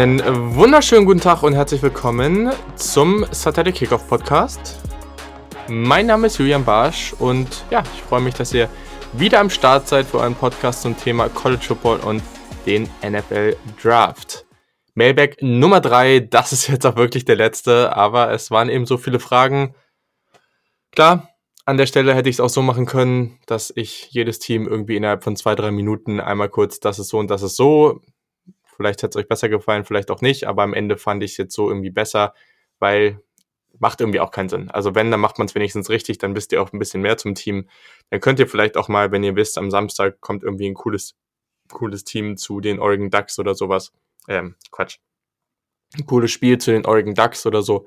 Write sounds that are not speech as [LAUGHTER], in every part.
Einen wunderschönen guten Tag und herzlich willkommen zum Saturday Kickoff Podcast. Mein Name ist Julian Barsch und ja, ich freue mich, dass ihr wieder am Start seid für einen Podcast zum Thema College Football und den NFL Draft. Mailback Nummer drei, das ist jetzt auch wirklich der letzte, aber es waren eben so viele Fragen. Klar, an der Stelle hätte ich es auch so machen können, dass ich jedes Team irgendwie innerhalb von zwei, drei Minuten einmal kurz, das ist so und das ist so, Vielleicht hat es euch besser gefallen, vielleicht auch nicht, aber am Ende fand ich es jetzt so irgendwie besser, weil macht irgendwie auch keinen Sinn. Also wenn, dann macht man es wenigstens richtig, dann wisst ihr auch ein bisschen mehr zum Team. Dann könnt ihr vielleicht auch mal, wenn ihr wisst, am Samstag kommt irgendwie ein cooles, cooles Team zu den Oregon Ducks oder sowas. Ähm, Quatsch. Ein cooles Spiel zu den Oregon Ducks oder so.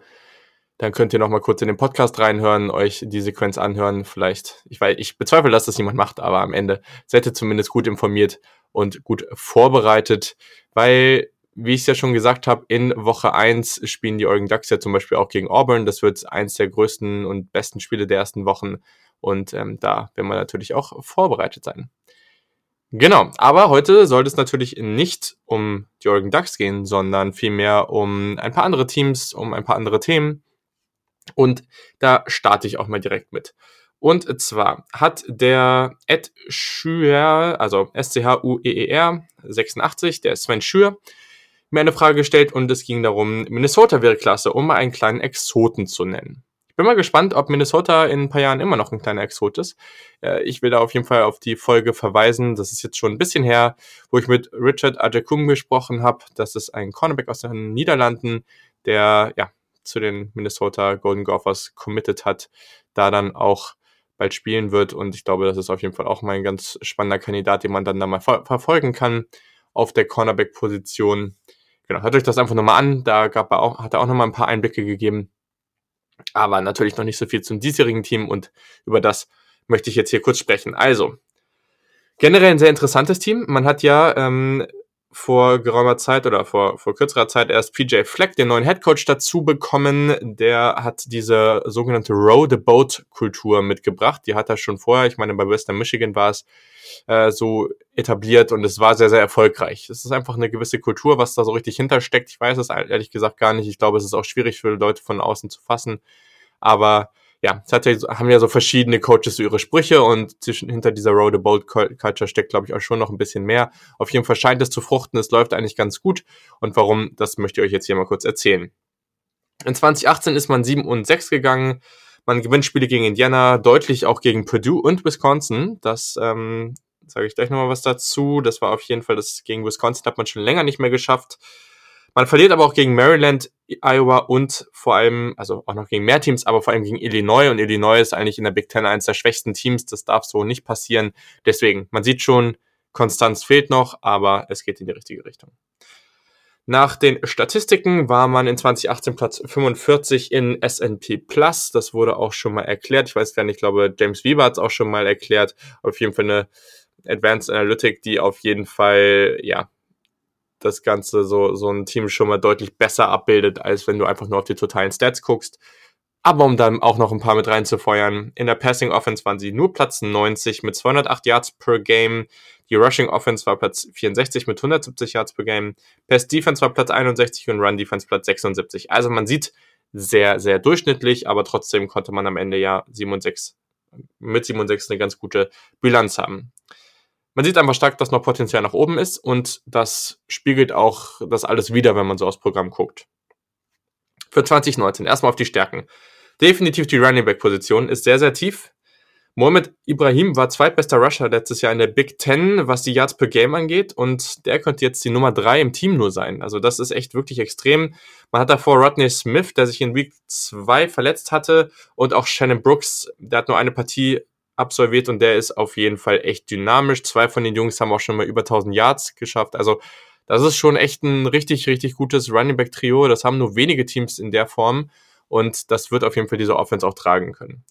Dann könnt ihr noch mal kurz in den Podcast reinhören, euch die Sequenz anhören. Vielleicht, ich weiß, ich bezweifle, dass das jemand macht, aber am Ende seid ihr zumindest gut informiert und gut vorbereitet, weil, wie ich es ja schon gesagt habe, in Woche 1 spielen die Oregon Ducks ja zum Beispiel auch gegen Auburn. Das wird eins der größten und besten Spiele der ersten Wochen und ähm, da werden wir natürlich auch vorbereitet sein. Genau, aber heute sollte es natürlich nicht um die Oregon Ducks gehen, sondern vielmehr um ein paar andere Teams, um ein paar andere Themen. Und da starte ich auch mal direkt mit. Und zwar hat der Ed Schür, also S-C-H-U-E-E-R 86, der Sven Schür, mir eine Frage gestellt und es ging darum, Minnesota wäre klasse, um mal einen kleinen Exoten zu nennen. Ich bin mal gespannt, ob Minnesota in ein paar Jahren immer noch ein kleiner Exot ist. Äh, ich will da auf jeden Fall auf die Folge verweisen. Das ist jetzt schon ein bisschen her, wo ich mit Richard Ajakum gesprochen habe. Das ist ein Cornerback aus den Niederlanden, der ja zu den Minnesota Golden Gophers committed hat, da dann auch bald spielen wird. Und ich glaube, das ist auf jeden Fall auch mal ein ganz spannender Kandidat, den man dann da mal ver verfolgen kann auf der Cornerback-Position. Genau, hört euch das einfach nochmal an. Da gab er auch, hat er auch nochmal ein paar Einblicke gegeben. Aber natürlich noch nicht so viel zum diesjährigen Team und über das möchte ich jetzt hier kurz sprechen. Also, generell ein sehr interessantes Team. Man hat ja ähm, vor geraumer Zeit oder vor, vor kürzerer Zeit erst PJ Fleck, den neuen Headcoach, dazu bekommen. Der hat diese sogenannte Row the Boat Kultur mitgebracht. Die hat er schon vorher, ich meine, bei Western Michigan war es äh, so etabliert und es war sehr, sehr erfolgreich. Es ist einfach eine gewisse Kultur, was da so richtig hintersteckt. Ich weiß es ehrlich gesagt gar nicht. Ich glaube, es ist auch schwierig für Leute von außen zu fassen. Aber ja, ja, haben ja so verschiedene Coaches so ihre Sprüche und zwischen, hinter dieser Road a Bold Culture steckt, glaube ich, auch schon noch ein bisschen mehr. Auf jeden Fall scheint es zu fruchten, es läuft eigentlich ganz gut. Und warum, das möchte ich euch jetzt hier mal kurz erzählen. In 2018 ist man 7 und 6 gegangen. Man gewinnt Spiele gegen Indiana, deutlich auch gegen Purdue und Wisconsin. Das ähm, sage ich gleich nochmal was dazu. Das war auf jeden Fall, das gegen Wisconsin hat man schon länger nicht mehr geschafft. Man verliert aber auch gegen Maryland, Iowa und vor allem, also auch noch gegen mehr Teams, aber vor allem gegen Illinois. Und Illinois ist eigentlich in der Big Ten eines der schwächsten Teams. Das darf so nicht passieren. Deswegen, man sieht schon, Konstanz fehlt noch, aber es geht in die richtige Richtung. Nach den Statistiken war man in 2018 Platz 45 in S&P Plus. Das wurde auch schon mal erklärt. Ich weiß gar nicht, ich glaube, James Weaver hat es auch schon mal erklärt. Auf jeden Fall eine Advanced Analytic, die auf jeden Fall, ja, das Ganze so, so ein Team schon mal deutlich besser abbildet, als wenn du einfach nur auf die totalen Stats guckst. Aber um dann auch noch ein paar mit reinzufeuern, in der Passing Offense waren sie nur Platz 90 mit 208 Yards per Game. Die Rushing Offense war Platz 64 mit 170 Yards per Game. Pass Defense war Platz 61 und Run Defense Platz 76. Also man sieht sehr, sehr durchschnittlich, aber trotzdem konnte man am Ende ja 7 und 6, mit 7 und 6 eine ganz gute Bilanz haben man sieht einfach stark, dass noch Potenzial nach oben ist und das spiegelt auch das alles wieder, wenn man so aufs Programm guckt. Für 2019 erstmal auf die Stärken. Definitiv die Running Back Position ist sehr, sehr tief. Mohamed Ibrahim war zweitbester Rusher letztes Jahr in der Big Ten, was die Yards per Game angeht. Und der könnte jetzt die Nummer drei im Team nur sein. Also das ist echt wirklich extrem. Man hat davor Rodney Smith, der sich in Week 2 verletzt hatte. Und auch Shannon Brooks, der hat nur eine Partie absolviert und der ist auf jeden Fall echt dynamisch. Zwei von den Jungs haben auch schon mal über 1000 Yards geschafft. Also das ist schon echt ein richtig, richtig gutes Running Back Trio. Das haben nur wenige Teams in der Form und das wird auf jeden Fall diese Offense auch tragen können.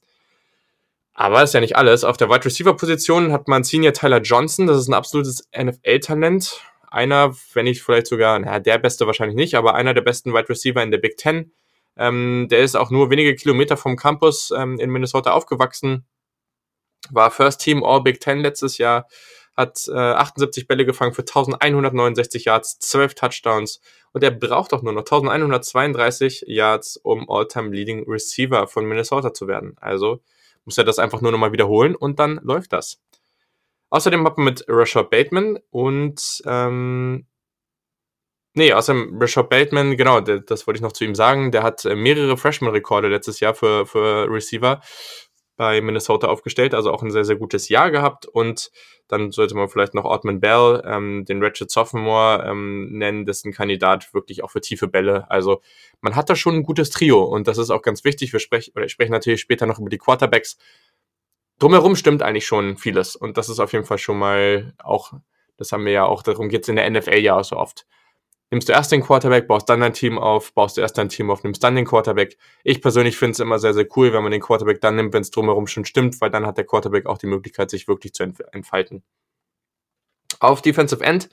Aber ist ja nicht alles. Auf der Wide Receiver Position hat man Senior Tyler Johnson. Das ist ein absolutes NFL-Talent. Einer, wenn nicht vielleicht sogar, naja, der beste wahrscheinlich nicht, aber einer der besten Wide Receiver in der Big Ten. Ähm, der ist auch nur wenige Kilometer vom Campus ähm, in Minnesota aufgewachsen war First Team All Big Ten letztes Jahr, hat äh, 78 Bälle gefangen für 1169 Yards, 12 Touchdowns und er braucht auch nur noch 1132 Yards, um All-Time Leading Receiver von Minnesota zu werden. Also muss er das einfach nur nochmal wiederholen und dann läuft das. Außerdem hat man mit Rashad Bateman und ähm, Nee, außerdem Rashad Bateman, genau, das wollte ich noch zu ihm sagen. Der hat mehrere Freshman-Rekorde letztes Jahr für, für Receiver bei Minnesota aufgestellt, also auch ein sehr, sehr gutes Jahr gehabt. Und dann sollte man vielleicht noch Ortman Bell, ähm, den Ratchet Sophomore, ähm, nennen. Das ist ein Kandidat wirklich auch für tiefe Bälle. Also man hat da schon ein gutes Trio und das ist auch ganz wichtig. Wir sprechen, oder ich spreche natürlich später noch über die Quarterbacks. Drumherum stimmt eigentlich schon vieles und das ist auf jeden Fall schon mal auch, das haben wir ja auch, darum geht es in der NFL ja auch so oft nimmst du erst den Quarterback, baust dann dein Team auf, baust du erst dein Team auf, nimmst dann den Quarterback. Ich persönlich finde es immer sehr, sehr cool, wenn man den Quarterback dann nimmt, wenn es drumherum schon stimmt, weil dann hat der Quarterback auch die Möglichkeit, sich wirklich zu entfalten. Auf Defensive End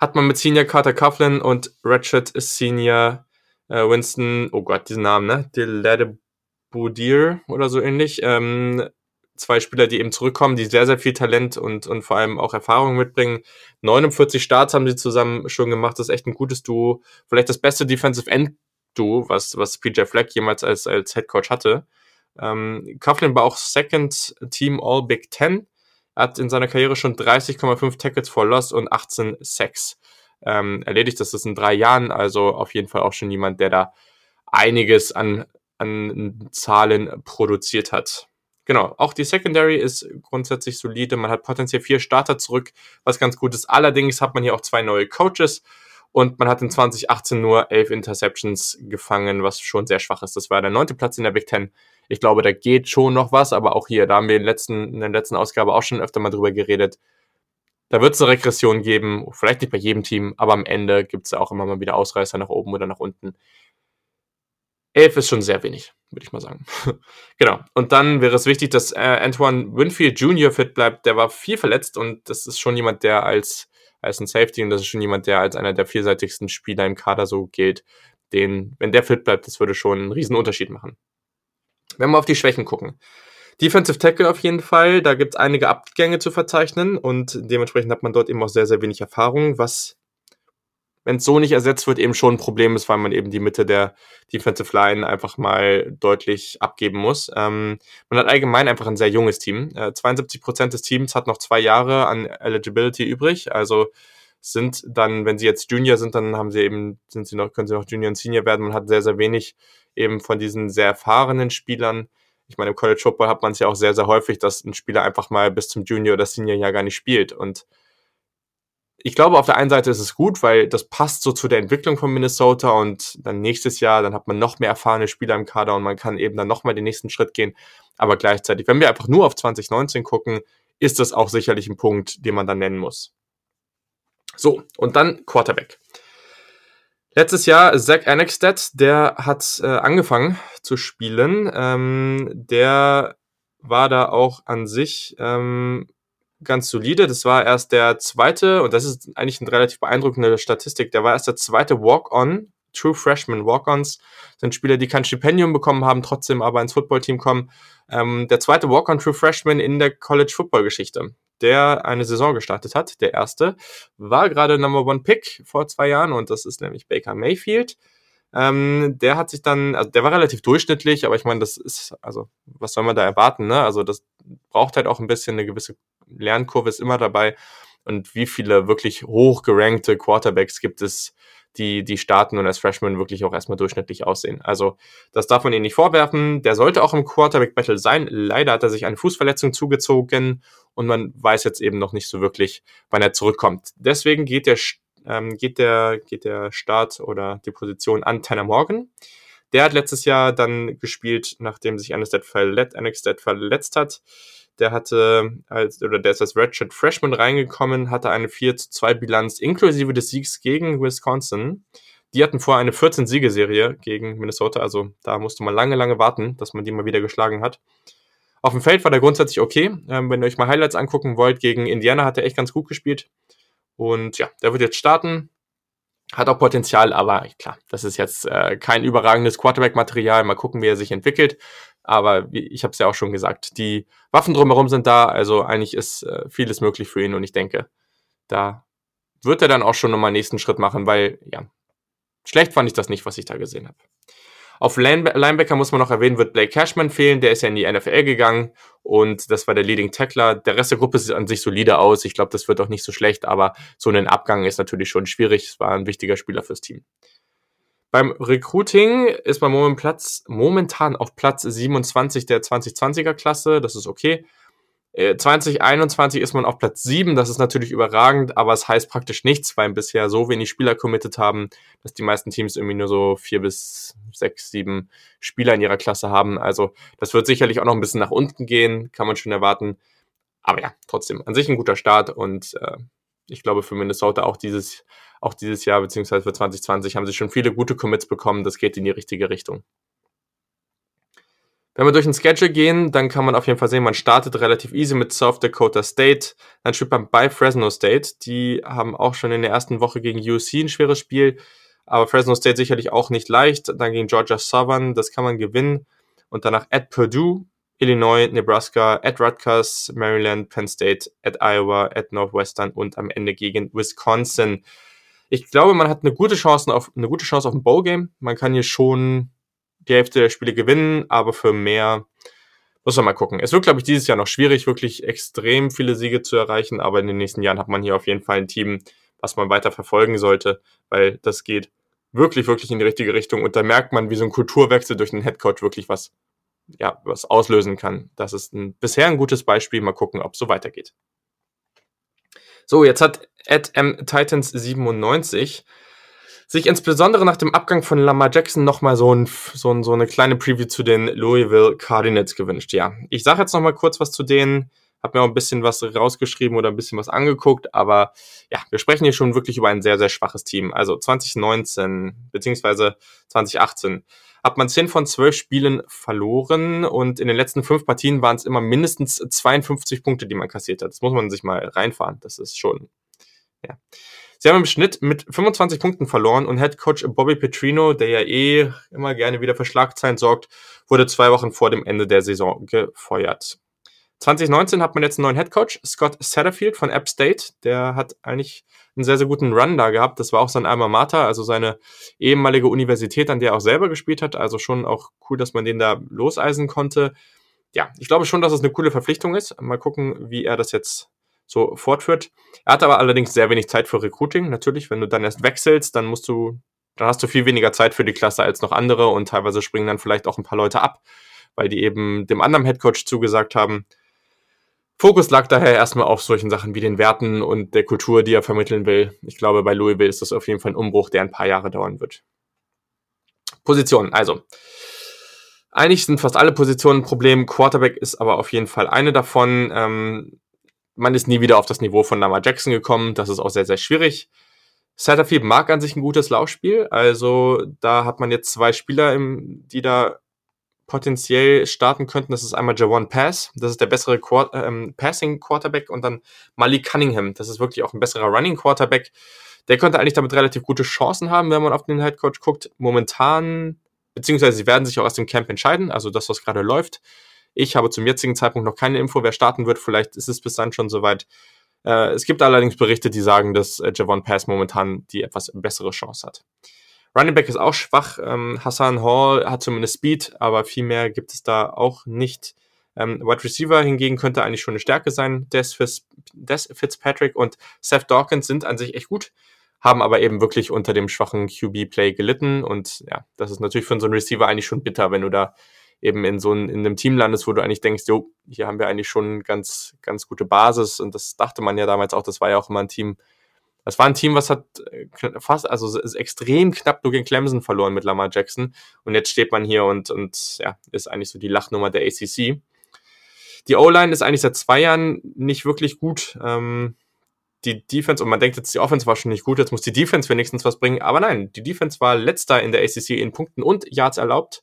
hat man mit Senior Carter Coughlin und Ratchet Senior äh, Winston, oh Gott, diesen Namen, ne? Delade oder so ähnlich, ähm, zwei Spieler, die eben zurückkommen, die sehr, sehr viel Talent und, und vor allem auch Erfahrung mitbringen. 49 Starts haben sie zusammen schon gemacht. Das ist echt ein gutes Duo. Vielleicht das beste Defensive End Duo, was, was PJ Fleck jemals als, als Head Coach hatte. Ähm, Coughlin war auch Second Team All Big Ten. Er hat in seiner Karriere schon 30,5 Tackles for Loss und 18 Sacks ähm, erledigt. Das ist in drei Jahren. Also auf jeden Fall auch schon jemand, der da einiges an, an Zahlen produziert hat. Genau, auch die Secondary ist grundsätzlich solide. Man hat potenziell vier Starter zurück, was ganz gut ist. Allerdings hat man hier auch zwei neue Coaches und man hat in 2018 nur elf Interceptions gefangen, was schon sehr schwach ist. Das war der neunte Platz in der Big Ten. Ich glaube, da geht schon noch was, aber auch hier, da haben wir in, letzten, in der letzten Ausgabe auch schon öfter mal drüber geredet. Da wird es eine Regression geben, vielleicht nicht bei jedem Team, aber am Ende gibt es auch immer mal wieder Ausreißer nach oben oder nach unten. Elf ist schon sehr wenig, würde ich mal sagen. [LAUGHS] genau. Und dann wäre es wichtig, dass äh, Antoine Winfield Jr. fit bleibt. Der war viel verletzt und das ist schon jemand, der als, als ein Safety und das ist schon jemand, der als einer der vielseitigsten Spieler im Kader so gilt. Den, wenn der fit bleibt, das würde schon einen riesen Unterschied machen. Wenn wir auf die Schwächen gucken. Defensive Tackle auf jeden Fall, da gibt es einige Abgänge zu verzeichnen und dementsprechend hat man dort eben auch sehr, sehr wenig Erfahrung, was wenn es so nicht ersetzt wird, eben schon ein Problem ist, weil man eben die Mitte der Defensive Line einfach mal deutlich abgeben muss. Ähm, man hat allgemein einfach ein sehr junges Team. Äh, 72 Prozent des Teams hat noch zwei Jahre an Eligibility übrig, also sind dann, wenn sie jetzt Junior sind, dann haben sie eben, sind sie noch, können sie noch Junior und Senior werden. Man hat sehr, sehr wenig eben von diesen sehr erfahrenen Spielern. Ich meine, im College Football hat man es ja auch sehr, sehr häufig, dass ein Spieler einfach mal bis zum Junior oder Senior ja gar nicht spielt. Und ich glaube, auf der einen Seite ist es gut, weil das passt so zu der Entwicklung von Minnesota und dann nächstes Jahr, dann hat man noch mehr erfahrene Spieler im Kader und man kann eben dann nochmal den nächsten Schritt gehen. Aber gleichzeitig, wenn wir einfach nur auf 2019 gucken, ist das auch sicherlich ein Punkt, den man dann nennen muss. So, und dann Quarterback. Letztes Jahr Zach Annexstead, der hat äh, angefangen zu spielen. Ähm, der war da auch an sich ähm, ganz solide. Das war erst der zweite, und das ist eigentlich eine relativ beeindruckende Statistik, der war erst der zweite Walk-On. True Freshman Walk-Ons sind Spieler, die kein Stipendium bekommen haben, trotzdem aber ins Footballteam kommen. Ähm, der zweite Walk-On True Freshman in der College Football Geschichte, der eine Saison gestartet hat. Der erste war gerade Number One Pick vor zwei Jahren und das ist nämlich Baker Mayfield. Ähm, der hat sich dann, also der war relativ durchschnittlich, aber ich meine, das ist, also, was soll man da erwarten, ne? Also, das braucht halt auch ein bisschen eine gewisse Lernkurve ist immer dabei. Und wie viele wirklich hochgerankte Quarterbacks gibt es, die, die starten und als Freshman wirklich auch erstmal durchschnittlich aussehen. Also, das darf man ihnen nicht vorwerfen. Der sollte auch im Quarterback-Battle sein. Leider hat er sich eine Fußverletzung zugezogen und man weiß jetzt eben noch nicht so wirklich, wann er zurückkommt. Deswegen geht der ähm, geht, der, geht der Start oder die Position an Tanner Morgan. Der hat letztes Jahr dann gespielt, nachdem sich Anistet verletzt, verletzt hat. Der hatte als, oder der ist als Redshirt Freshman reingekommen, hatte eine 4 zu 2 Bilanz inklusive des Siegs gegen Wisconsin. Die hatten vorher eine 14-Siegeserie gegen Minnesota, also da musste man lange, lange warten, dass man die mal wieder geschlagen hat. Auf dem Feld war der grundsätzlich okay. Ähm, wenn ihr euch mal Highlights angucken wollt, gegen Indiana hat er echt ganz gut gespielt. Und ja, der wird jetzt starten. Hat auch Potenzial, aber klar, das ist jetzt äh, kein überragendes Quarterback-Material. Mal gucken, wie er sich entwickelt. Aber wie, ich habe es ja auch schon gesagt, die Waffen drumherum sind da, also eigentlich ist äh, vieles möglich für ihn und ich denke, da wird er dann auch schon nochmal einen nächsten Schritt machen, weil, ja, schlecht fand ich das nicht, was ich da gesehen habe. Auf Linebacker muss man noch erwähnen, wird Blake Cashman fehlen. Der ist ja in die NFL gegangen und das war der Leading Tackler. Der Rest der Gruppe sieht an sich solide aus. Ich glaube, das wird auch nicht so schlecht, aber so ein Abgang ist natürlich schon schwierig. Es war ein wichtiger Spieler fürs Team. Beim Recruiting ist man momentan auf Platz 27 der 2020er Klasse. Das ist okay. 2021 äh, ist man auf Platz 7, das ist natürlich überragend, aber es heißt praktisch nichts, weil bisher so wenig Spieler committed haben, dass die meisten Teams irgendwie nur so vier bis sechs, sieben Spieler in ihrer Klasse haben. Also das wird sicherlich auch noch ein bisschen nach unten gehen, kann man schon erwarten. Aber ja, trotzdem, an sich ein guter Start und äh, ich glaube für Minnesota auch dieses, auch dieses Jahr, beziehungsweise für 2020 haben sie schon viele gute Commits bekommen, das geht in die richtige Richtung. Wenn wir durch den Schedule gehen, dann kann man auf jeden Fall sehen, man startet relativ easy mit South Dakota State, dann spielt man bei Fresno State. Die haben auch schon in der ersten Woche gegen UC ein schweres Spiel, aber Fresno State sicherlich auch nicht leicht. Dann gegen Georgia Southern, das kann man gewinnen. Und danach at Purdue, Illinois, Nebraska, at Rutgers, Maryland, Penn State, at Iowa, at Northwestern und am Ende gegen Wisconsin. Ich glaube, man hat eine gute Chance auf eine gute Chance auf ein Bowl Game. Man kann hier schon die Hälfte der Spiele gewinnen, aber für mehr muss man mal gucken. Es wird, glaube ich, dieses Jahr noch schwierig, wirklich extrem viele Siege zu erreichen, aber in den nächsten Jahren hat man hier auf jeden Fall ein Team, was man weiter verfolgen sollte, weil das geht wirklich, wirklich in die richtige Richtung und da merkt man, wie so ein Kulturwechsel durch den Headcoach wirklich was, ja, was auslösen kann. Das ist ein, bisher ein gutes Beispiel. Mal gucken, ob es so weitergeht. So, jetzt hat Ed M Titans 97 sich insbesondere nach dem Abgang von Lamar Jackson nochmal so, ein, so, ein, so eine kleine Preview zu den Louisville Cardinals gewünscht. Ja, ich sage jetzt nochmal kurz was zu denen, habe mir auch ein bisschen was rausgeschrieben oder ein bisschen was angeguckt, aber ja, wir sprechen hier schon wirklich über ein sehr, sehr schwaches Team. Also 2019 beziehungsweise 2018 hat man 10 von 12 Spielen verloren und in den letzten fünf Partien waren es immer mindestens 52 Punkte, die man kassiert hat. Das muss man sich mal reinfahren. Das ist schon, ja. Sie haben im Schnitt mit 25 Punkten verloren und Head Coach Bobby Petrino, der ja eh immer gerne wieder für Schlagzeilen sorgt, wurde zwei Wochen vor dem Ende der Saison gefeuert. 2019 hat man jetzt einen neuen Head Coach, Scott Satterfield von App State. Der hat eigentlich einen sehr, sehr guten Run da gehabt. Das war auch sein Alma Mater, also seine ehemalige Universität, an der er auch selber gespielt hat. Also schon auch cool, dass man den da loseisen konnte. Ja, ich glaube schon, dass es eine coole Verpflichtung ist. Mal gucken, wie er das jetzt so fortführt. Er hat aber allerdings sehr wenig Zeit für Recruiting. Natürlich, wenn du dann erst wechselst, dann musst du, dann hast du viel weniger Zeit für die Klasse als noch andere und teilweise springen dann vielleicht auch ein paar Leute ab, weil die eben dem anderen Headcoach zugesagt haben. Fokus lag daher erstmal auf solchen Sachen wie den Werten und der Kultur, die er vermitteln will. Ich glaube, bei Louisville ist das auf jeden Fall ein Umbruch, der ein paar Jahre dauern wird. Positionen, also. Eigentlich sind fast alle Positionen ein Problem. Quarterback ist aber auf jeden Fall eine davon. Ähm, man ist nie wieder auf das Niveau von Lamar Jackson gekommen. Das ist auch sehr, sehr schwierig. Satterfield mag an sich ein gutes Laufspiel. Also da hat man jetzt zwei Spieler, im, die da potenziell starten könnten. Das ist einmal Javon Pass, das ist der bessere Quart ähm, Passing Quarterback und dann Malik Cunningham, das ist wirklich auch ein besserer Running Quarterback. Der könnte eigentlich damit relativ gute Chancen haben, wenn man auf den Head Coach guckt. Momentan, beziehungsweise sie werden sich auch aus dem Camp entscheiden, also das, was gerade läuft. Ich habe zum jetzigen Zeitpunkt noch keine Info, wer starten wird. Vielleicht ist es bis dann schon soweit. Äh, es gibt allerdings Berichte, die sagen, dass äh, Javon Pass momentan die etwas bessere Chance hat. Running Back ist auch schwach. Ähm, Hassan Hall hat zumindest Speed, aber viel mehr gibt es da auch nicht. Ähm, Wide Receiver hingegen könnte eigentlich schon eine Stärke sein. Des, Des Fitzpatrick und Seth Dawkins sind an sich echt gut, haben aber eben wirklich unter dem schwachen QB-Play gelitten. Und ja, das ist natürlich für so einen Receiver eigentlich schon bitter, wenn du da eben in so ein, in einem Team landest, wo du eigentlich denkst, jo, hier haben wir eigentlich schon ganz, ganz gute Basis und das dachte man ja damals auch, das war ja auch immer ein Team, das war ein Team, was hat äh, fast, also ist extrem knapp nur gegen Clemson verloren mit Lamar Jackson und jetzt steht man hier und, und ja, ist eigentlich so die Lachnummer der ACC. Die O-Line ist eigentlich seit zwei Jahren nicht wirklich gut. Ähm, die Defense, und man denkt jetzt, die Offense war schon nicht gut, jetzt muss die Defense wenigstens was bringen. Aber nein, die Defense war letzter in der ACC in Punkten und Yards erlaubt.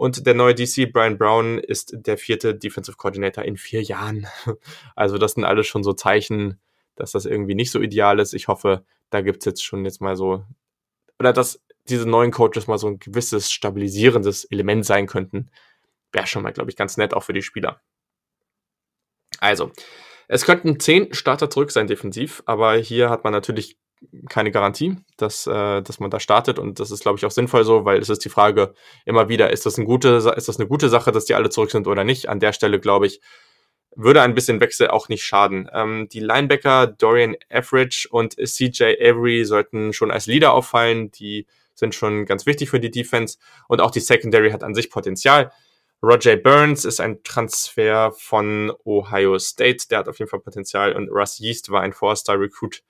Und der neue DC, Brian Brown, ist der vierte Defensive Coordinator in vier Jahren. [LAUGHS] Also das sind alles schon so Zeichen, dass das irgendwie nicht so ideal ist. Ich hoffe, da gibt's jetzt schon jetzt mal so, oder dass diese neuen Coaches mal so ein gewisses stabilisierendes Element sein könnten, wäre schon mal, glaube ich, ganz nett auch für die Spieler. Also, es könnten zehn Starter zurück sein defensiv, aber hier hat man natürlich keine Garantie, dass, äh, dass man da startet und das ist, glaube ich, auch sinnvoll so, weil es ist die Frage immer wieder, ist das, ein gute, ist das eine gute Sache, dass die alle zurück sind oder nicht? An der Stelle, glaube ich, würde ein bisschen Wechsel auch nicht schaden. Ähm, die Linebacker Dorian Average und CJ Avery sollten schon als Leader auffallen, die sind schon ganz wichtig für die Defense und auch die Secondary hat an sich Potenzial. Roger Burns ist ein Transfer von Ohio State, der hat auf jeden Fall Potenzial und Russ Yeast war ein Four-Star-Recruit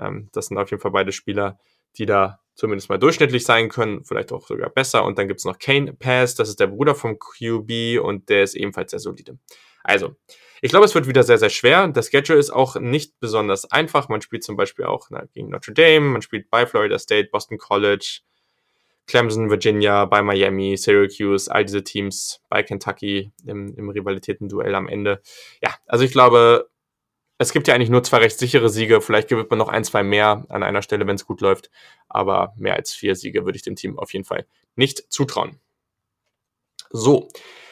ähm, das sind auf jeden Fall beide Spieler, die da zumindest mal durchschnittlich sein können, vielleicht auch sogar besser. Und dann gibt es noch Kane Pass, das ist der Bruder vom QB und der ist ebenfalls sehr solide. Also, ich glaube, es wird wieder sehr, sehr schwer. Das Schedule ist auch nicht besonders einfach. Man spielt zum Beispiel auch na, gegen Notre Dame, man spielt bei Florida State, Boston College, Clemson, Virginia, bei Miami, Syracuse, all diese Teams bei Kentucky im, im Rivalitäten-Duell am Ende. Ja, also ich glaube, es gibt ja eigentlich nur zwei recht sichere Siege. Vielleicht gewinnt man noch ein, zwei mehr an einer Stelle, wenn es gut läuft. Aber mehr als vier Siege würde ich dem Team auf jeden Fall nicht zutrauen. So,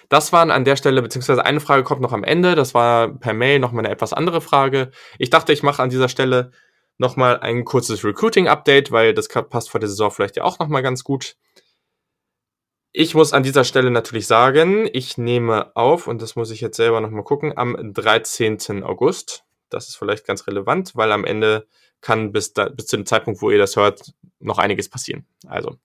das waren an der Stelle, beziehungsweise eine Frage kommt noch am Ende. Das war per Mail nochmal eine etwas andere Frage. Ich dachte, ich mache an dieser Stelle nochmal ein kurzes Recruiting-Update, weil das passt vor der Saison vielleicht ja auch nochmal ganz gut. Ich muss an dieser Stelle natürlich sagen, ich nehme auf, und das muss ich jetzt selber nochmal gucken, am 13. August. Das ist vielleicht ganz relevant, weil am Ende kann bis, da, bis zu dem Zeitpunkt, wo ihr das hört, noch einiges passieren. Also,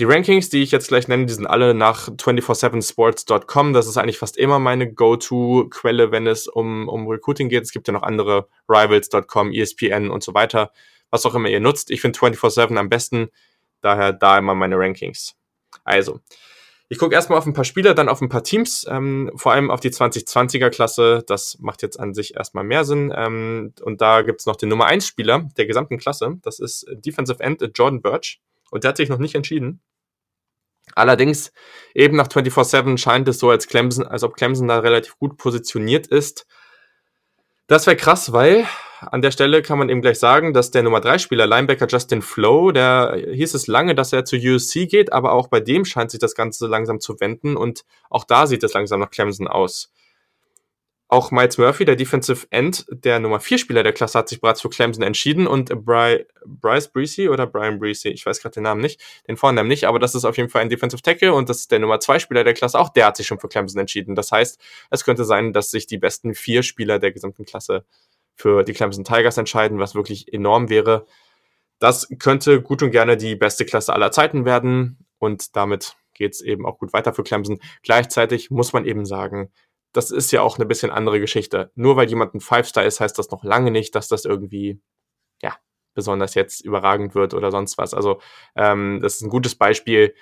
die Rankings, die ich jetzt gleich nenne, die sind alle nach 247sports.com. Das ist eigentlich fast immer meine Go-To-Quelle, wenn es um, um Recruiting geht. Es gibt ja noch andere, Rivals.com, ESPN und so weiter. Was auch immer ihr nutzt. Ich finde 24-7 am besten. Daher da immer meine Rankings. Also, ich gucke erstmal auf ein paar Spieler, dann auf ein paar Teams, ähm, vor allem auf die 2020er Klasse. Das macht jetzt an sich erstmal mehr Sinn. Ähm, und da gibt's noch den Nummer 1 Spieler der gesamten Klasse. Das ist Defensive End Jordan Birch. Und der hat sich noch nicht entschieden. Allerdings, eben nach 24-7 scheint es so, als, Clemson, als ob Clemson da relativ gut positioniert ist. Das wäre krass, weil an der Stelle kann man eben gleich sagen, dass der Nummer 3 Spieler, Linebacker Justin Flo, der hieß es lange, dass er zu USC geht, aber auch bei dem scheint sich das Ganze langsam zu wenden und auch da sieht es langsam nach Clemson aus. Auch Miles Murphy, der Defensive End, der Nummer 4 Spieler der Klasse, hat sich bereits für Clemson entschieden und Bry Bryce Breesy oder Brian Breesy, ich weiß gerade den Namen nicht, den Vornamen nicht, aber das ist auf jeden Fall ein Defensive Tackle und das ist der Nummer 2 Spieler der Klasse, auch der hat sich schon für Clemson entschieden. Das heißt, es könnte sein, dass sich die besten vier Spieler der gesamten Klasse für die Clemson Tigers entscheiden, was wirklich enorm wäre. Das könnte gut und gerne die beste Klasse aller Zeiten werden und damit geht es eben auch gut weiter für Clemson. Gleichzeitig muss man eben sagen, das ist ja auch eine bisschen andere Geschichte. Nur weil jemand ein Five-Star ist, heißt das noch lange nicht, dass das irgendwie, ja, besonders jetzt überragend wird oder sonst was. Also, ähm, das ist ein gutes Beispiel.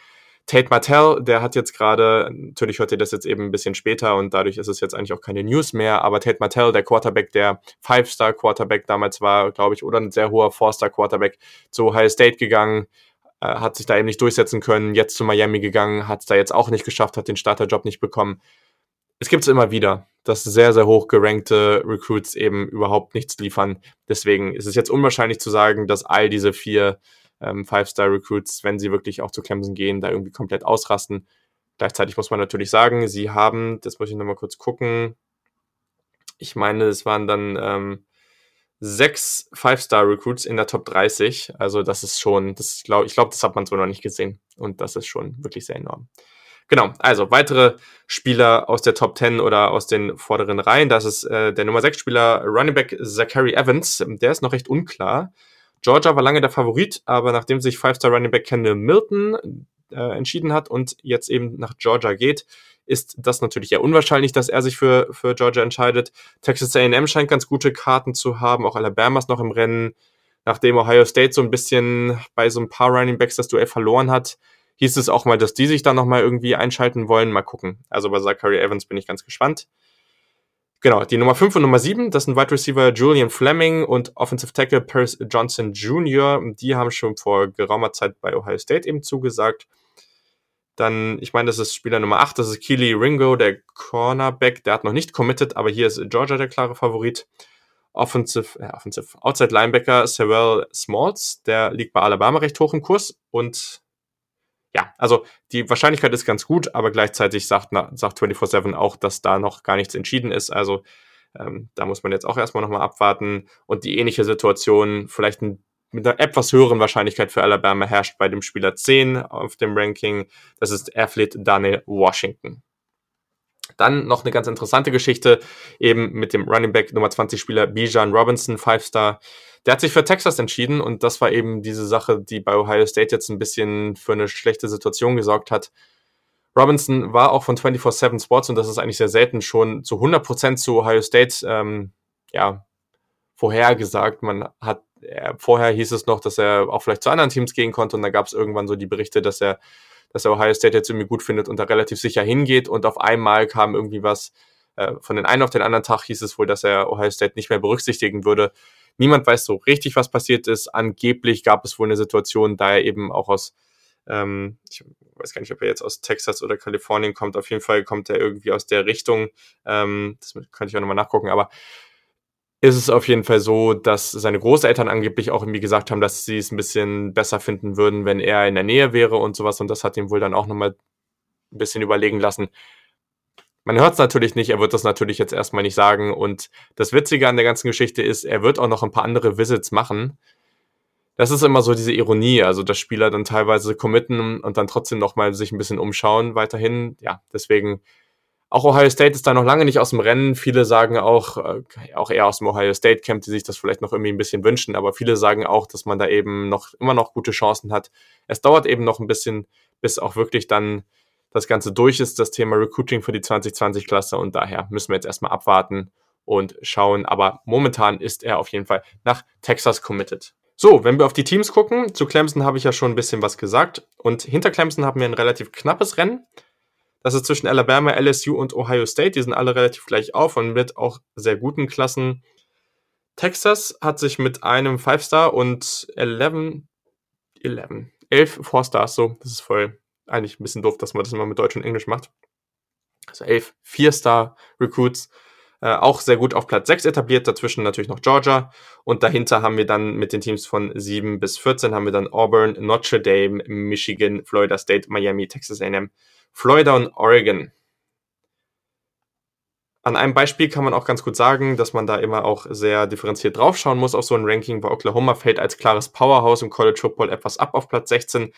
Tate Martell, der hat jetzt gerade, natürlich hört ihr das jetzt eben ein bisschen später und dadurch ist es jetzt eigentlich auch keine News mehr, aber Tate Martell, der Quarterback, der Five-Star-Quarterback damals war, glaube ich, oder ein sehr hoher Four-Star-Quarterback, zu Ohio State gegangen, äh, hat sich da eben nicht durchsetzen können, jetzt zu Miami gegangen, hat es da jetzt auch nicht geschafft, hat den Starterjob nicht bekommen. Es gibt es immer wieder, dass sehr, sehr hoch gerankte Recruits eben überhaupt nichts liefern. Deswegen ist es jetzt unwahrscheinlich zu sagen, dass all diese vier ähm, Five-Star-Recruits, wenn sie wirklich auch zu Clemson gehen, da irgendwie komplett ausrasten. Gleichzeitig muss man natürlich sagen, sie haben, das muss ich nochmal kurz gucken, ich meine, es waren dann ähm, sechs Five-Star-Recruits in der Top 30. Also das ist schon, das glaub, ich glaube, das hat man so noch nicht gesehen. Und das ist schon wirklich sehr enorm. Genau, also weitere Spieler aus der Top 10 oder aus den vorderen Reihen. Das ist äh, der Nummer 6 Spieler Running Back Zachary Evans. Der ist noch recht unklar. Georgia war lange der Favorit, aber nachdem sich Five-Star Running Back Kendall Milton äh, entschieden hat und jetzt eben nach Georgia geht, ist das natürlich eher unwahrscheinlich, dass er sich für, für Georgia entscheidet. Texas A&M scheint ganz gute Karten zu haben, auch Alabama ist noch im Rennen. Nachdem Ohio State so ein bisschen bei so ein paar Running Backs das Duell verloren hat, hieß es auch mal, dass die sich dann nochmal irgendwie einschalten wollen. Mal gucken. Also bei Zachary Evans bin ich ganz gespannt. Genau, die Nummer 5 und Nummer 7, das sind Wide Receiver Julian Fleming und Offensive Tackle Paris Johnson Jr. Die haben schon vor geraumer Zeit bei Ohio State eben zugesagt. Dann, ich meine, das ist Spieler Nummer 8, das ist Keely Ringo, der Cornerback, der hat noch nicht committed, aber hier ist Georgia der klare Favorit. Offensive, äh, Offensive, Outside Linebacker Sewell Smalls, der liegt bei Alabama recht hoch im Kurs und ja, also die Wahrscheinlichkeit ist ganz gut, aber gleichzeitig sagt, sagt 24-7 auch, dass da noch gar nichts entschieden ist. Also ähm, da muss man jetzt auch erstmal nochmal abwarten. Und die ähnliche Situation, vielleicht ein, mit einer etwas höheren Wahrscheinlichkeit für Alabama herrscht bei dem Spieler 10 auf dem Ranking. Das ist Athlet Daniel Washington. Dann noch eine ganz interessante Geschichte, eben mit dem Running Back Nummer 20 Spieler Bijan Robinson, Five Star. Der hat sich für Texas entschieden und das war eben diese Sache, die bei Ohio State jetzt ein bisschen für eine schlechte Situation gesorgt hat. Robinson war auch von 24-7 Sports und das ist eigentlich sehr selten schon zu 100% zu Ohio State ähm, ja, vorhergesagt. Man hat, äh, vorher hieß es noch, dass er auch vielleicht zu anderen Teams gehen konnte und da gab es irgendwann so die Berichte, dass er dass er Ohio State jetzt irgendwie gut findet und da relativ sicher hingeht. Und auf einmal kam irgendwie was, äh, von den einen auf den anderen Tag hieß es wohl, dass er Ohio State nicht mehr berücksichtigen würde. Niemand weiß so richtig, was passiert ist. Angeblich gab es wohl eine Situation, da er eben auch aus, ähm, ich weiß gar nicht, ob er jetzt aus Texas oder Kalifornien kommt. Auf jeden Fall kommt er irgendwie aus der Richtung. Ähm, das könnte ich auch nochmal nachgucken, aber ist es auf jeden Fall so, dass seine Großeltern angeblich auch irgendwie gesagt haben, dass sie es ein bisschen besser finden würden, wenn er in der Nähe wäre und sowas. Und das hat ihm wohl dann auch nochmal ein bisschen überlegen lassen. Man hört es natürlich nicht, er wird das natürlich jetzt erstmal nicht sagen. Und das Witzige an der ganzen Geschichte ist, er wird auch noch ein paar andere Visits machen. Das ist immer so diese Ironie, also dass Spieler dann teilweise committen und dann trotzdem nochmal sich ein bisschen umschauen weiterhin. Ja, deswegen auch Ohio State ist da noch lange nicht aus dem Rennen. Viele sagen auch, äh, auch eher aus dem Ohio State Camp, die sich das vielleicht noch irgendwie ein bisschen wünschen, aber viele sagen auch, dass man da eben noch immer noch gute Chancen hat. Es dauert eben noch ein bisschen, bis auch wirklich dann das Ganze durch ist, das Thema Recruiting für die 2020-Klasse und daher müssen wir jetzt erstmal abwarten und schauen. Aber momentan ist er auf jeden Fall nach Texas committed. So, wenn wir auf die Teams gucken, zu Clemson habe ich ja schon ein bisschen was gesagt und hinter Clemson haben wir ein relativ knappes Rennen. Das ist zwischen Alabama, LSU und Ohio State. Die sind alle relativ gleich auf und mit auch sehr guten Klassen. Texas hat sich mit einem Five-Star und 11, 11, 11 Four-Stars, so, das ist voll eigentlich ein bisschen doof, dass man das immer mit Deutsch und Englisch macht. Also 11 Vier-Star-Recruits, äh, auch sehr gut auf Platz 6 etabliert, dazwischen natürlich noch Georgia und dahinter haben wir dann mit den Teams von 7 bis 14 haben wir dann Auburn, Notre Dame, Michigan, Florida State, Miami, Texas A&M Florida und Oregon. An einem Beispiel kann man auch ganz gut sagen, dass man da immer auch sehr differenziert draufschauen muss auf so ein Ranking, weil Oklahoma fällt als klares Powerhouse im College Football etwas ab auf Platz 16,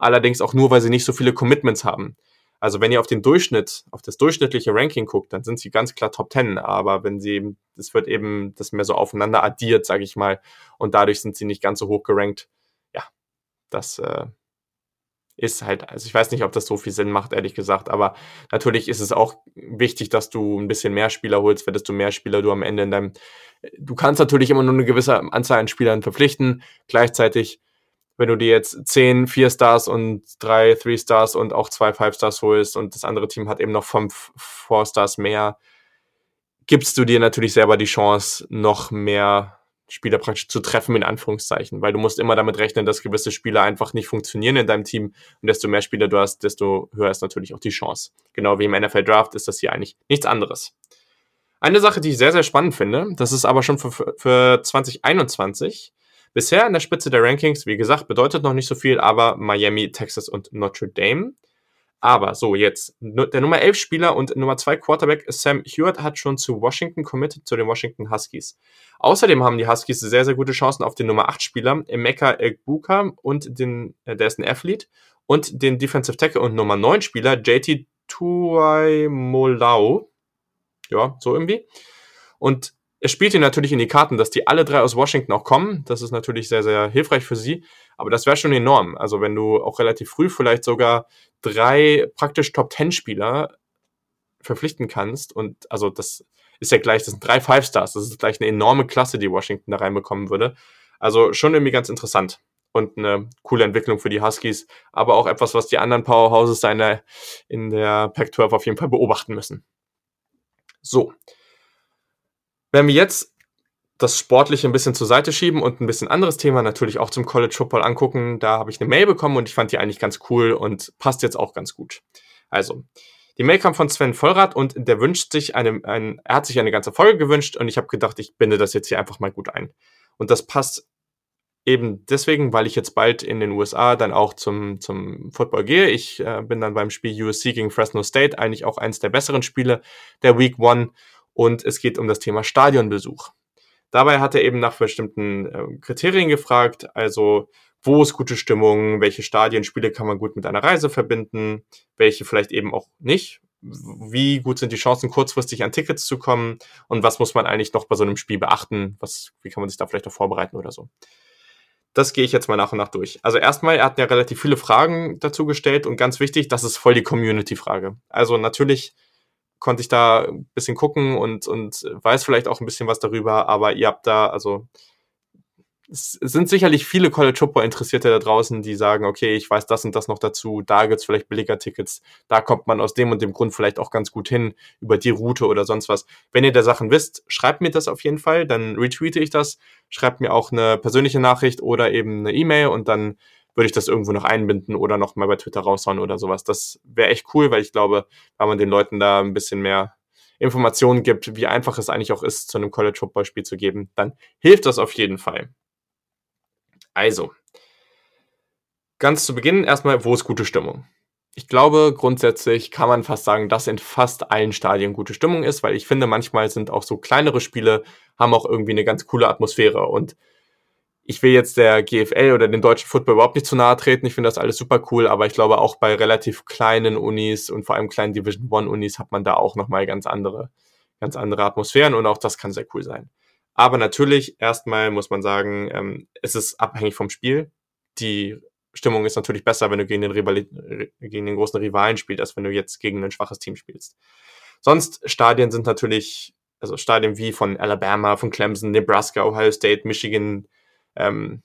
allerdings auch nur, weil sie nicht so viele Commitments haben. Also wenn ihr auf den Durchschnitt, auf das durchschnittliche Ranking guckt, dann sind sie ganz klar Top 10, aber wenn sie, es wird eben das mehr so aufeinander addiert, sage ich mal, und dadurch sind sie nicht ganz so hoch gerankt. Ja, das äh, ist halt, also ich weiß nicht, ob das so viel Sinn macht, ehrlich gesagt, aber natürlich ist es auch wichtig, dass du ein bisschen mehr Spieler holst, weil desto mehr Spieler du am Ende in deinem, du kannst natürlich immer nur eine gewisse Anzahl an Spielern verpflichten, gleichzeitig, wenn du dir jetzt zehn Vier Stars und drei Three Stars und auch zwei Five Stars holst und das andere Team hat eben noch fünf Four Stars mehr, gibst du dir natürlich selber die Chance, noch mehr Spieler praktisch zu treffen, in Anführungszeichen, weil du musst immer damit rechnen, dass gewisse Spieler einfach nicht funktionieren in deinem Team und desto mehr Spieler du hast, desto höher ist natürlich auch die Chance. Genau wie im NFL Draft ist das hier eigentlich nichts anderes. Eine Sache, die ich sehr, sehr spannend finde, das ist aber schon für, für 2021. Bisher in der Spitze der Rankings, wie gesagt, bedeutet noch nicht so viel, aber Miami, Texas und Notre Dame. Aber so, jetzt, der Nummer 11 Spieler und Nummer 2 Quarterback Sam Hewitt hat schon zu Washington committed, zu den Washington Huskies. Außerdem haben die Huskies sehr, sehr gute Chancen auf den Nummer 8 Spieler Emeka Egbuka und den, äh, der ist ein Athlet, und den Defensive Tackle und Nummer 9 Spieler JT Tuaimolau. Ja, so irgendwie. Und es spielt ihnen natürlich in die Karten, dass die alle drei aus Washington auch kommen. Das ist natürlich sehr, sehr hilfreich für sie. Aber das wäre schon enorm. Also wenn du auch relativ früh vielleicht sogar drei praktisch Top-Ten-Spieler verpflichten kannst und also das ist ja gleich, das sind drei Five Stars, das ist gleich eine enorme Klasse, die Washington da reinbekommen würde. Also schon irgendwie ganz interessant und eine coole Entwicklung für die Huskies, aber auch etwas, was die anderen Powerhouses in der, in der Pac-12 auf jeden Fall beobachten müssen. So. Wenn wir jetzt das Sportliche ein bisschen zur Seite schieben und ein bisschen anderes Thema natürlich auch zum College Football angucken. Da habe ich eine Mail bekommen und ich fand die eigentlich ganz cool und passt jetzt auch ganz gut. Also, die Mail kam von Sven Vollrath und der wünscht sich eine, ein, er hat sich eine ganze Folge gewünscht und ich habe gedacht, ich binde das jetzt hier einfach mal gut ein. Und das passt Eben deswegen, weil ich jetzt bald in den USA dann auch zum, zum Football gehe. Ich äh, bin dann beim Spiel USC gegen Fresno State, eigentlich auch eines der besseren Spiele der Week One. Und es geht um das Thema Stadionbesuch. Dabei hat er eben nach bestimmten äh, Kriterien gefragt, also wo ist gute Stimmung, welche Stadienspiele kann man gut mit einer Reise verbinden, welche vielleicht eben auch nicht, wie gut sind die Chancen, kurzfristig an Tickets zu kommen und was muss man eigentlich noch bei so einem Spiel beachten, was, wie kann man sich da vielleicht auch vorbereiten oder so. Das gehe ich jetzt mal nach und nach durch. Also erstmal, er hat ja relativ viele Fragen dazu gestellt und ganz wichtig, das ist voll die Community-Frage. Also natürlich konnte ich da ein bisschen gucken und, und weiß vielleicht auch ein bisschen was darüber, aber ihr habt da, also es sind sicherlich viele College Football Interessierte da draußen, die sagen, okay, ich weiß das und das noch dazu, da gibt's vielleicht billiger Tickets, da kommt man aus dem und dem Grund vielleicht auch ganz gut hin, über die Route oder sonst was. Wenn ihr der Sachen wisst, schreibt mir das auf jeden Fall, dann retweete ich das, schreibt mir auch eine persönliche Nachricht oder eben eine E-Mail und dann würde ich das irgendwo noch einbinden oder noch mal bei Twitter raushauen oder sowas. Das wäre echt cool, weil ich glaube, wenn man den Leuten da ein bisschen mehr Informationen gibt, wie einfach es eigentlich auch ist, zu einem College Football Spiel zu geben, dann hilft das auf jeden Fall. Also, ganz zu Beginn erstmal, wo ist gute Stimmung? Ich glaube, grundsätzlich kann man fast sagen, dass in fast allen Stadien gute Stimmung ist, weil ich finde, manchmal sind auch so kleinere Spiele, haben auch irgendwie eine ganz coole Atmosphäre. Und ich will jetzt der GFL oder dem deutschen Football überhaupt nicht zu nahe treten. Ich finde das alles super cool, aber ich glaube auch bei relativ kleinen Unis und vor allem kleinen Division One Unis hat man da auch nochmal ganz andere, ganz andere Atmosphären und auch das kann sehr cool sein. Aber natürlich, erstmal muss man sagen, ähm, es ist abhängig vom Spiel. Die Stimmung ist natürlich besser, wenn du gegen den, Rivali gegen den großen Rivalen spielst, als wenn du jetzt gegen ein schwaches Team spielst. Sonst, Stadien sind natürlich, also Stadien wie von Alabama, von Clemson, Nebraska, Ohio State, Michigan, ähm,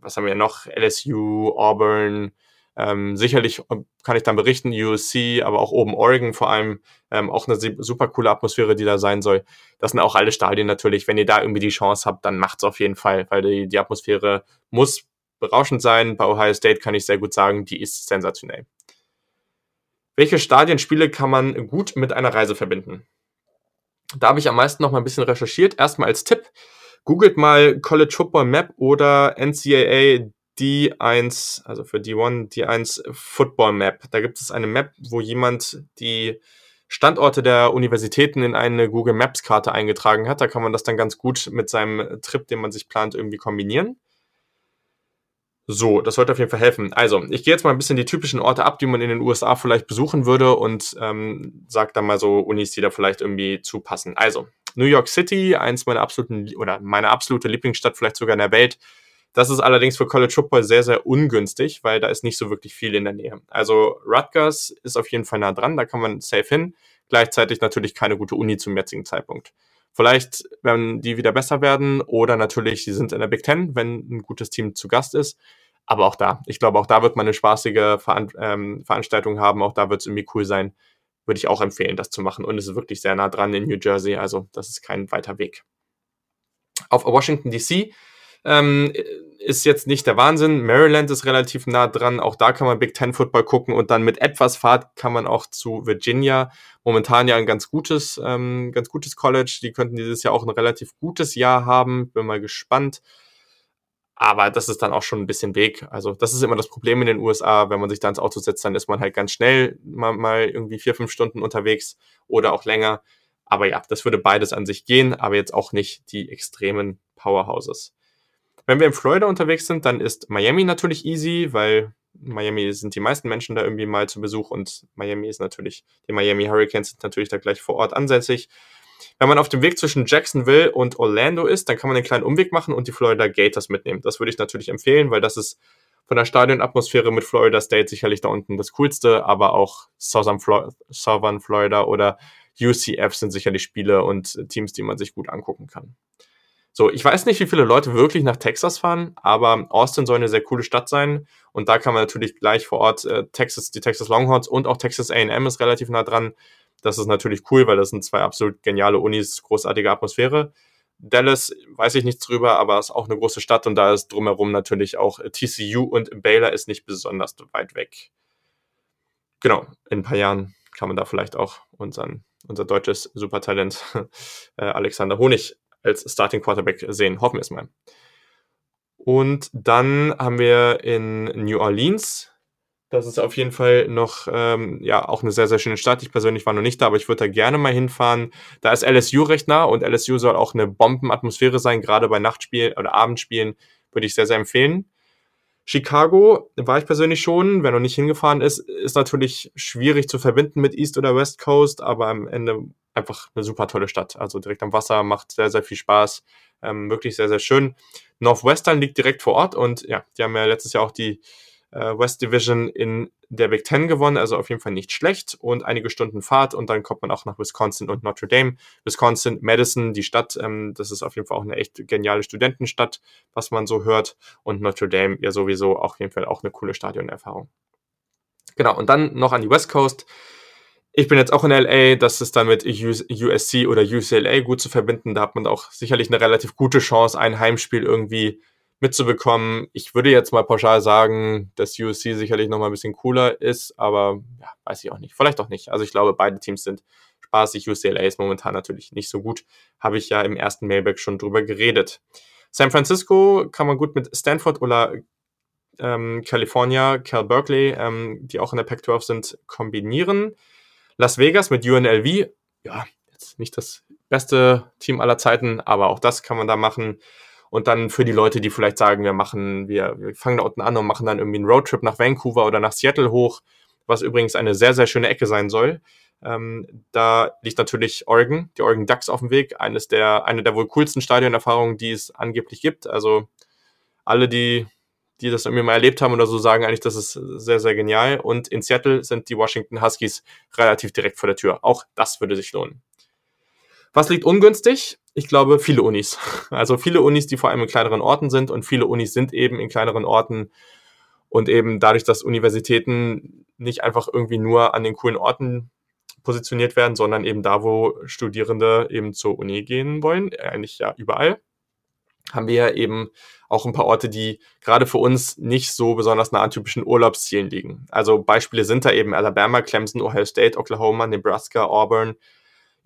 was haben wir noch? LSU, Auburn, ähm, sicherlich kann ich dann berichten, USC, aber auch oben Oregon vor allem, ähm, auch eine super coole Atmosphäre, die da sein soll. Das sind auch alle Stadien natürlich. Wenn ihr da irgendwie die Chance habt, dann macht's auf jeden Fall, weil die, die Atmosphäre muss berauschend sein. Bei Ohio State kann ich sehr gut sagen, die ist sensationell. Welche Stadienspiele kann man gut mit einer Reise verbinden? Da habe ich am meisten noch mal ein bisschen recherchiert. Erstmal als Tipp, googelt mal College Football Map oder NCAA D1, also für D1, D1 Football Map. Da gibt es eine Map, wo jemand die Standorte der Universitäten in eine Google Maps Karte eingetragen hat. Da kann man das dann ganz gut mit seinem Trip, den man sich plant, irgendwie kombinieren. So, das sollte auf jeden Fall helfen. Also, ich gehe jetzt mal ein bisschen die typischen Orte ab, die man in den USA vielleicht besuchen würde und ähm, sag dann mal so Unis, die da vielleicht irgendwie zupassen. Also, New York City, eins meiner absoluten oder meine absolute Lieblingsstadt vielleicht sogar in der Welt, das ist allerdings für College Football sehr, sehr ungünstig, weil da ist nicht so wirklich viel in der Nähe. Also Rutgers ist auf jeden Fall nah dran, da kann man safe hin. Gleichzeitig natürlich keine gute Uni zum jetzigen Zeitpunkt. Vielleicht werden die wieder besser werden oder natürlich, sie sind in der Big Ten, wenn ein gutes Team zu Gast ist. Aber auch da, ich glaube, auch da wird man eine spaßige Veran ähm, Veranstaltung haben. Auch da wird es irgendwie cool sein. Würde ich auch empfehlen, das zu machen. Und es ist wirklich sehr nah dran in New Jersey. Also das ist kein weiter Weg. Auf Washington DC ähm, ist jetzt nicht der Wahnsinn. Maryland ist relativ nah dran. Auch da kann man Big Ten Football gucken und dann mit etwas Fahrt kann man auch zu Virginia. Momentan ja ein ganz gutes, ähm, ganz gutes College. Die könnten dieses Jahr auch ein relativ gutes Jahr haben. Bin mal gespannt. Aber das ist dann auch schon ein bisschen Weg. Also das ist immer das Problem in den USA. Wenn man sich da ins Auto setzt, dann ist man halt ganz schnell mal, mal irgendwie vier, fünf Stunden unterwegs oder auch länger. Aber ja, das würde beides an sich gehen, aber jetzt auch nicht die extremen Powerhouses. Wenn wir in Florida unterwegs sind, dann ist Miami natürlich easy, weil Miami sind die meisten Menschen da irgendwie mal zu Besuch und Miami ist natürlich, die Miami Hurricanes sind natürlich da gleich vor Ort ansässig. Wenn man auf dem Weg zwischen Jacksonville und Orlando ist, dann kann man einen kleinen Umweg machen und die Florida Gators mitnehmen. Das würde ich natürlich empfehlen, weil das ist von der Stadionatmosphäre mit Florida State sicherlich da unten das coolste, aber auch Southern, Flor Southern Florida oder UCF sind sicherlich Spiele und Teams, die man sich gut angucken kann. So, ich weiß nicht, wie viele Leute wirklich nach Texas fahren, aber Austin soll eine sehr coole Stadt sein und da kann man natürlich gleich vor Ort äh, Texas, die Texas Longhorns und auch Texas A&M ist relativ nah dran. Das ist natürlich cool, weil das sind zwei absolut geniale Unis, großartige Atmosphäre. Dallas weiß ich nichts drüber, aber ist auch eine große Stadt und da ist drumherum natürlich auch TCU und Baylor ist nicht besonders weit weg. Genau, in ein paar Jahren kann man da vielleicht auch unseren, unser deutsches Supertalent [LAUGHS] äh, Alexander Honig als Starting Quarterback sehen. Hoffen wir es mal. Und dann haben wir in New Orleans das ist auf jeden Fall noch, ähm, ja, auch eine sehr, sehr schöne Stadt. Ich persönlich war noch nicht da, aber ich würde da gerne mal hinfahren. Da ist LSU recht nah und LSU soll auch eine Bombenatmosphäre sein, gerade bei Nachtspielen oder Abendspielen würde ich sehr, sehr empfehlen. Chicago war ich persönlich schon, wer noch nicht hingefahren ist, ist natürlich schwierig zu verbinden mit East oder West Coast, aber am Ende einfach eine super tolle Stadt. Also direkt am Wasser, macht sehr, sehr viel Spaß, ähm, wirklich sehr, sehr schön. Northwestern liegt direkt vor Ort und ja, die haben ja letztes Jahr auch die West Division in der Big Ten gewonnen, also auf jeden Fall nicht schlecht und einige Stunden Fahrt und dann kommt man auch nach Wisconsin und Notre Dame. Wisconsin, Madison, die Stadt, ähm, das ist auf jeden Fall auch eine echt geniale Studentenstadt, was man so hört und Notre Dame ja sowieso auf jeden Fall auch eine coole Stadionerfahrung. Genau, und dann noch an die West Coast. Ich bin jetzt auch in LA, das ist dann mit USC oder UCLA gut zu verbinden. Da hat man auch sicherlich eine relativ gute Chance, ein Heimspiel irgendwie mitzubekommen. Ich würde jetzt mal pauschal sagen, dass USC sicherlich noch mal ein bisschen cooler ist, aber ja, weiß ich auch nicht. Vielleicht auch nicht. Also ich glaube, beide Teams sind spaßig. UCLA ist momentan natürlich nicht so gut. Habe ich ja im ersten Mailback schon drüber geredet. San Francisco kann man gut mit Stanford oder ähm, California, Cal Berkeley, ähm, die auch in der Pac-12 sind, kombinieren. Las Vegas mit UNLV, ja, jetzt nicht das beste Team aller Zeiten, aber auch das kann man da machen. Und dann für die Leute, die vielleicht sagen, wir machen, wir, wir fangen da unten an und machen dann irgendwie einen Roadtrip nach Vancouver oder nach Seattle hoch, was übrigens eine sehr, sehr schöne Ecke sein soll. Ähm, da liegt natürlich Oregon, die Oregon Ducks auf dem Weg, eines der, eine der wohl coolsten Stadionerfahrungen, die es angeblich gibt. Also alle, die, die das irgendwie mal erlebt haben oder so, sagen eigentlich, das ist sehr, sehr genial. Und in Seattle sind die Washington Huskies relativ direkt vor der Tür. Auch das würde sich lohnen. Was liegt ungünstig? Ich glaube, viele Unis. Also viele Unis, die vor allem in kleineren Orten sind und viele Unis sind eben in kleineren Orten und eben dadurch, dass Universitäten nicht einfach irgendwie nur an den coolen Orten positioniert werden, sondern eben da, wo Studierende eben zur Uni gehen wollen, eigentlich ja überall, haben wir ja eben auch ein paar Orte, die gerade für uns nicht so besonders nah an typischen Urlaubszielen liegen. Also Beispiele sind da eben Alabama, Clemson, Ohio State, Oklahoma, Nebraska, Auburn,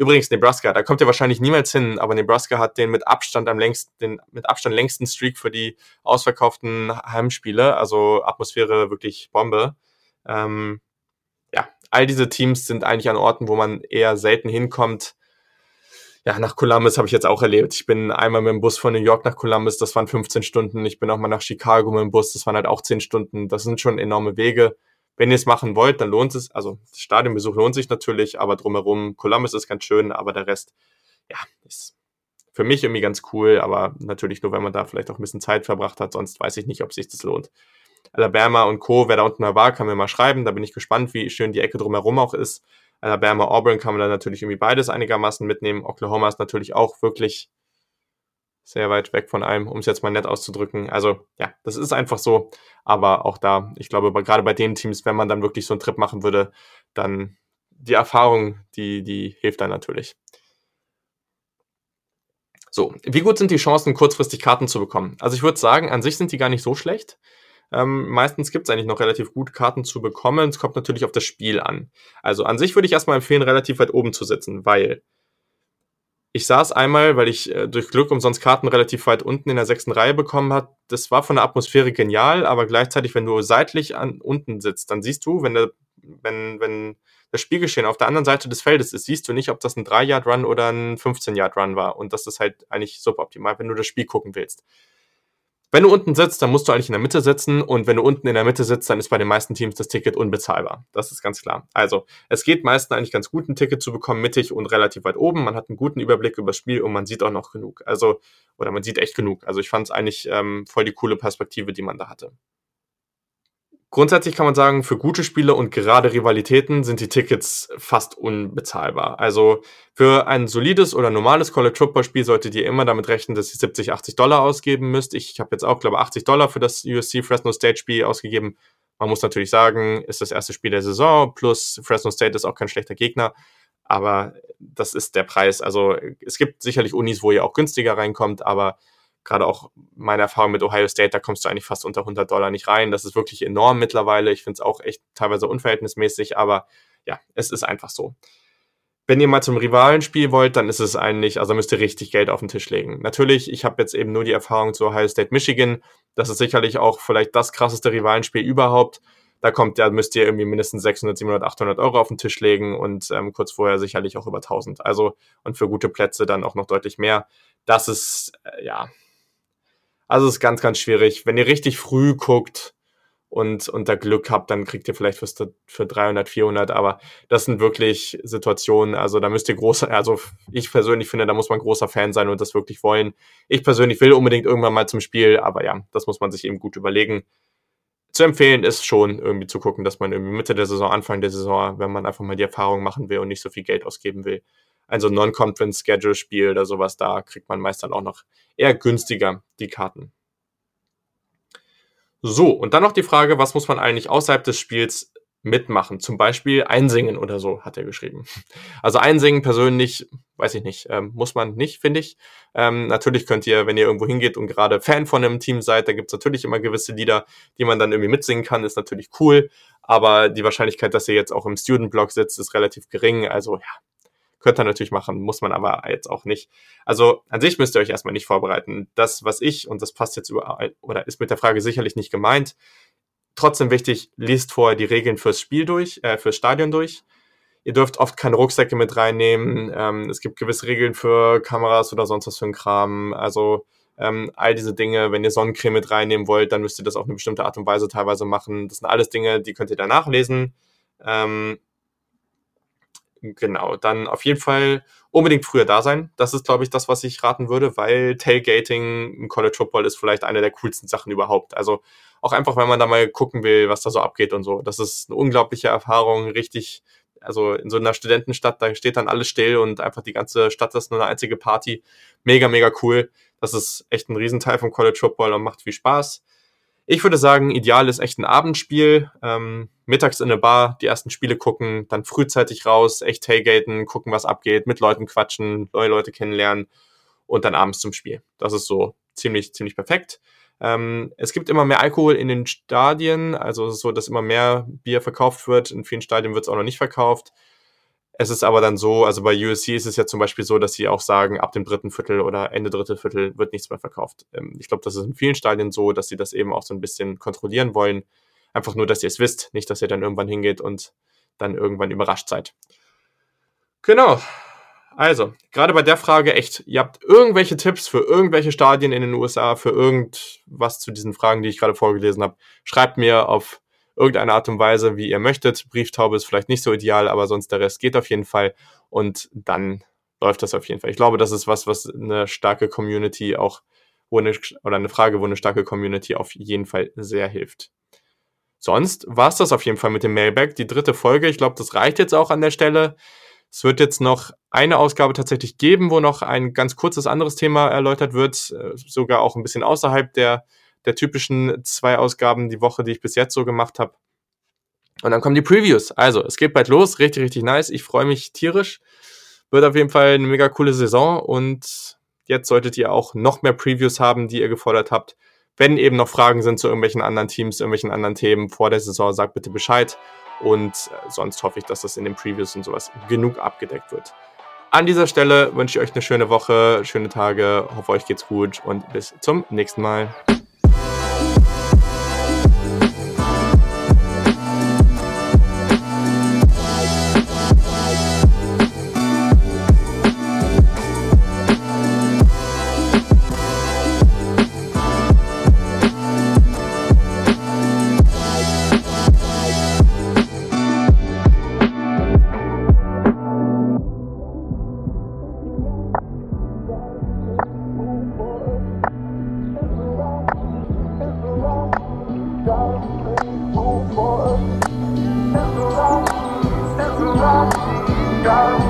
Übrigens, Nebraska, da kommt er wahrscheinlich niemals hin, aber Nebraska hat den mit Abstand am längsten, den mit Abstand längsten Streak für die ausverkauften Heimspiele, also Atmosphäre wirklich Bombe. Ähm, ja, all diese Teams sind eigentlich an Orten, wo man eher selten hinkommt. Ja, nach Columbus habe ich jetzt auch erlebt. Ich bin einmal mit dem Bus von New York nach Columbus, das waren 15 Stunden. Ich bin auch mal nach Chicago mit dem Bus, das waren halt auch 10 Stunden. Das sind schon enorme Wege wenn ihr es machen wollt, dann lohnt es. Also Stadionbesuch lohnt sich natürlich, aber drumherum, Columbus ist ganz schön, aber der Rest, ja, ist für mich irgendwie ganz cool, aber natürlich nur, wenn man da vielleicht auch ein bisschen Zeit verbracht hat, sonst weiß ich nicht, ob sich das lohnt. Alabama und Co., wer da unten mal war, kann mir mal schreiben, da bin ich gespannt, wie schön die Ecke drumherum auch ist. Alabama, Auburn kann man da natürlich irgendwie beides einigermaßen mitnehmen. Oklahoma ist natürlich auch wirklich sehr weit weg von allem, um es jetzt mal nett auszudrücken. Also ja, das ist einfach so. Aber auch da, ich glaube, gerade bei den Teams, wenn man dann wirklich so einen Trip machen würde, dann die Erfahrung, die, die hilft dann natürlich. So, wie gut sind die Chancen, kurzfristig Karten zu bekommen? Also ich würde sagen, an sich sind die gar nicht so schlecht. Ähm, meistens gibt es eigentlich noch relativ gut Karten zu bekommen. Es kommt natürlich auf das Spiel an. Also an sich würde ich erstmal empfehlen, relativ weit oben zu sitzen, weil ich saß einmal, weil ich äh, durch Glück umsonst Karten relativ weit unten in der sechsten Reihe bekommen hat. Das war von der Atmosphäre genial, aber gleichzeitig, wenn du seitlich an unten sitzt, dann siehst du, wenn der, wenn, wenn das Spielgeschehen auf der anderen Seite des Feldes ist, siehst du nicht, ob das ein 3-Yard-Run oder ein 15-Yard-Run war. Und das ist halt eigentlich suboptimal, wenn du das Spiel gucken willst. Wenn du unten sitzt, dann musst du eigentlich in der Mitte sitzen und wenn du unten in der Mitte sitzt, dann ist bei den meisten Teams das Ticket unbezahlbar. Das ist ganz klar. Also, es geht meistens eigentlich ganz gut, ein Ticket zu bekommen, mittig und relativ weit oben. Man hat einen guten Überblick über das Spiel und man sieht auch noch genug. Also, oder man sieht echt genug. Also, ich fand es eigentlich ähm, voll die coole Perspektive, die man da hatte. Grundsätzlich kann man sagen, für gute Spiele und gerade Rivalitäten sind die Tickets fast unbezahlbar. Also für ein solides oder normales College Football Spiel solltet ihr immer damit rechnen, dass ihr 70, 80 Dollar ausgeben müsst. Ich habe jetzt auch, glaube ich, 80 Dollar für das USC Fresno State Spiel ausgegeben. Man muss natürlich sagen, ist das erste Spiel der Saison, plus Fresno State ist auch kein schlechter Gegner. Aber das ist der Preis. Also es gibt sicherlich Unis, wo ihr auch günstiger reinkommt, aber gerade auch meine Erfahrung mit Ohio State, da kommst du eigentlich fast unter 100 Dollar nicht rein. Das ist wirklich enorm mittlerweile. Ich finde es auch echt teilweise unverhältnismäßig, aber ja, es ist einfach so. wenn ihr mal zum Rivalenspiel wollt, dann ist es eigentlich, also müsst ihr richtig Geld auf den Tisch legen. Natürlich, ich habe jetzt eben nur die Erfahrung zu Ohio State Michigan. Das ist sicherlich auch vielleicht das krasseste Rivalenspiel überhaupt. Da kommt, da müsst ihr irgendwie mindestens 600, 700, 800 Euro auf den Tisch legen und ähm, kurz vorher sicherlich auch über 1000. Also, und für gute Plätze dann auch noch deutlich mehr. Das ist, äh, ja, also ist ganz, ganz schwierig. Wenn ihr richtig früh guckt, und, und da Glück habt, dann kriegt ihr vielleicht für, für 300, 400, aber das sind wirklich Situationen, also da müsst ihr großer, also ich persönlich finde, da muss man großer Fan sein und das wirklich wollen. Ich persönlich will unbedingt irgendwann mal zum Spiel, aber ja, das muss man sich eben gut überlegen. Zu empfehlen ist schon irgendwie zu gucken, dass man irgendwie Mitte der Saison, Anfang der Saison, wenn man einfach mal die Erfahrung machen will und nicht so viel Geld ausgeben will, also Non-Conference-Schedule-Spiel oder sowas, da kriegt man meist dann auch noch eher günstiger die Karten. So, und dann noch die Frage, was muss man eigentlich außerhalb des Spiels mitmachen? Zum Beispiel einsingen oder so, hat er geschrieben. [LAUGHS] Also einsingen persönlich, weiß ich nicht, ähm, muss man nicht, finde ich. Ähm, natürlich könnt ihr, wenn ihr irgendwo hingeht und gerade Fan von einem Team seid, da gibt's natürlich immer gewisse Lieder, die man dann irgendwie mitsingen kann, ist natürlich cool. Aber die Wahrscheinlichkeit, dass ihr jetzt auch im Student-Blog sitzt, ist relativ gering. Also ja, Könnt ihr natürlich machen, muss man aber jetzt auch nicht. Also an sich müsst ihr euch erstmal nicht vorbereiten. Das, was ich, und das passt jetzt überall, oder ist mit der Frage sicherlich nicht gemeint, trotzdem wichtig, liest vorher die Regeln fürs Spiel durch, äh, fürs Stadion durch. Ihr dürft oft keine Rucksäcke mit reinnehmen. Ähm, es gibt gewisse Regeln für Kameras oder sonst was für ein Kram. Also ähm, all diese Dinge, wenn ihr Sonnencreme mit reinnehmen wollt, dann müsst ihr das auf eine bestimmte Art und Weise teilweise machen. Das sind alles Dinge, die könnt ihr danach lesen. Ähm, Genau, dann auf jeden Fall unbedingt früher da sein. Das ist, glaube ich, das, was ich raten würde, weil Tailgating im College Football ist vielleicht eine der coolsten Sachen überhaupt. Also auch einfach, wenn man da mal gucken will, was da so abgeht und so. Das ist eine unglaubliche Erfahrung, richtig. Also in so einer Studentenstadt, da steht dann alles still und einfach die ganze Stadt ist nur eine einzige Party. Mega, mega cool. Das ist echt ein Riesenteil vom College Football und macht viel Spaß. Ich würde sagen, ideal ist echt ein Abendspiel. Ähm, mittags in eine Bar die ersten Spiele gucken, dann frühzeitig raus, echt tailgaten, gucken, was abgeht, mit Leuten quatschen, neue Leute kennenlernen und dann abends zum Spiel. Das ist so ziemlich, ziemlich perfekt. Ähm, es gibt immer mehr Alkohol in den Stadien, also es ist so, dass immer mehr Bier verkauft wird. In vielen Stadien wird es auch noch nicht verkauft. Es ist aber dann so, also bei USC ist es ja zum Beispiel so, dass sie auch sagen, ab dem dritten Viertel oder Ende dritte Viertel wird nichts mehr verkauft. Ähm, ich glaube, das ist in vielen Stadien so, dass sie das eben auch so ein bisschen kontrollieren wollen. Einfach nur, dass ihr es wisst, nicht, dass ihr dann irgendwann hingeht und dann irgendwann überrascht seid. Genau. Also, gerade bei der Frage echt, ihr habt irgendwelche Tipps für irgendwelche Stadien in den USA, für irgendwas zu diesen Fragen, die ich gerade vorgelesen habe, schreibt mir auf irgendeine Art und Weise, wie ihr möchtet. Brieftaube ist vielleicht nicht so ideal, aber sonst der Rest geht auf jeden Fall. Und dann läuft das auf jeden Fall. Ich glaube, das ist was, was eine starke Community auch, wo eine, oder eine Frage, wo eine starke Community auf jeden Fall sehr hilft. Sonst war es das auf jeden Fall mit dem Mailback. Die dritte Folge, ich glaube, das reicht jetzt auch an der Stelle. Es wird jetzt noch eine Ausgabe tatsächlich geben, wo noch ein ganz kurzes anderes Thema erläutert wird, äh, sogar auch ein bisschen außerhalb der der typischen zwei Ausgaben die Woche, die ich bis jetzt so gemacht habe. Und dann kommen die Previews. Also, es geht bald los. Richtig, richtig nice. Ich freue mich tierisch. Wird auf jeden Fall eine mega coole Saison. Und jetzt solltet ihr auch noch mehr Previews haben, die ihr gefordert habt. Wenn eben noch Fragen sind zu irgendwelchen anderen Teams, irgendwelchen anderen Themen vor der Saison, sagt bitte Bescheid. Und äh, sonst hoffe ich, dass das in den Previews und sowas genug abgedeckt wird. An dieser Stelle wünsche ich euch eine schöne Woche, schöne Tage, hoffe euch geht's gut und bis zum nächsten Mal. down.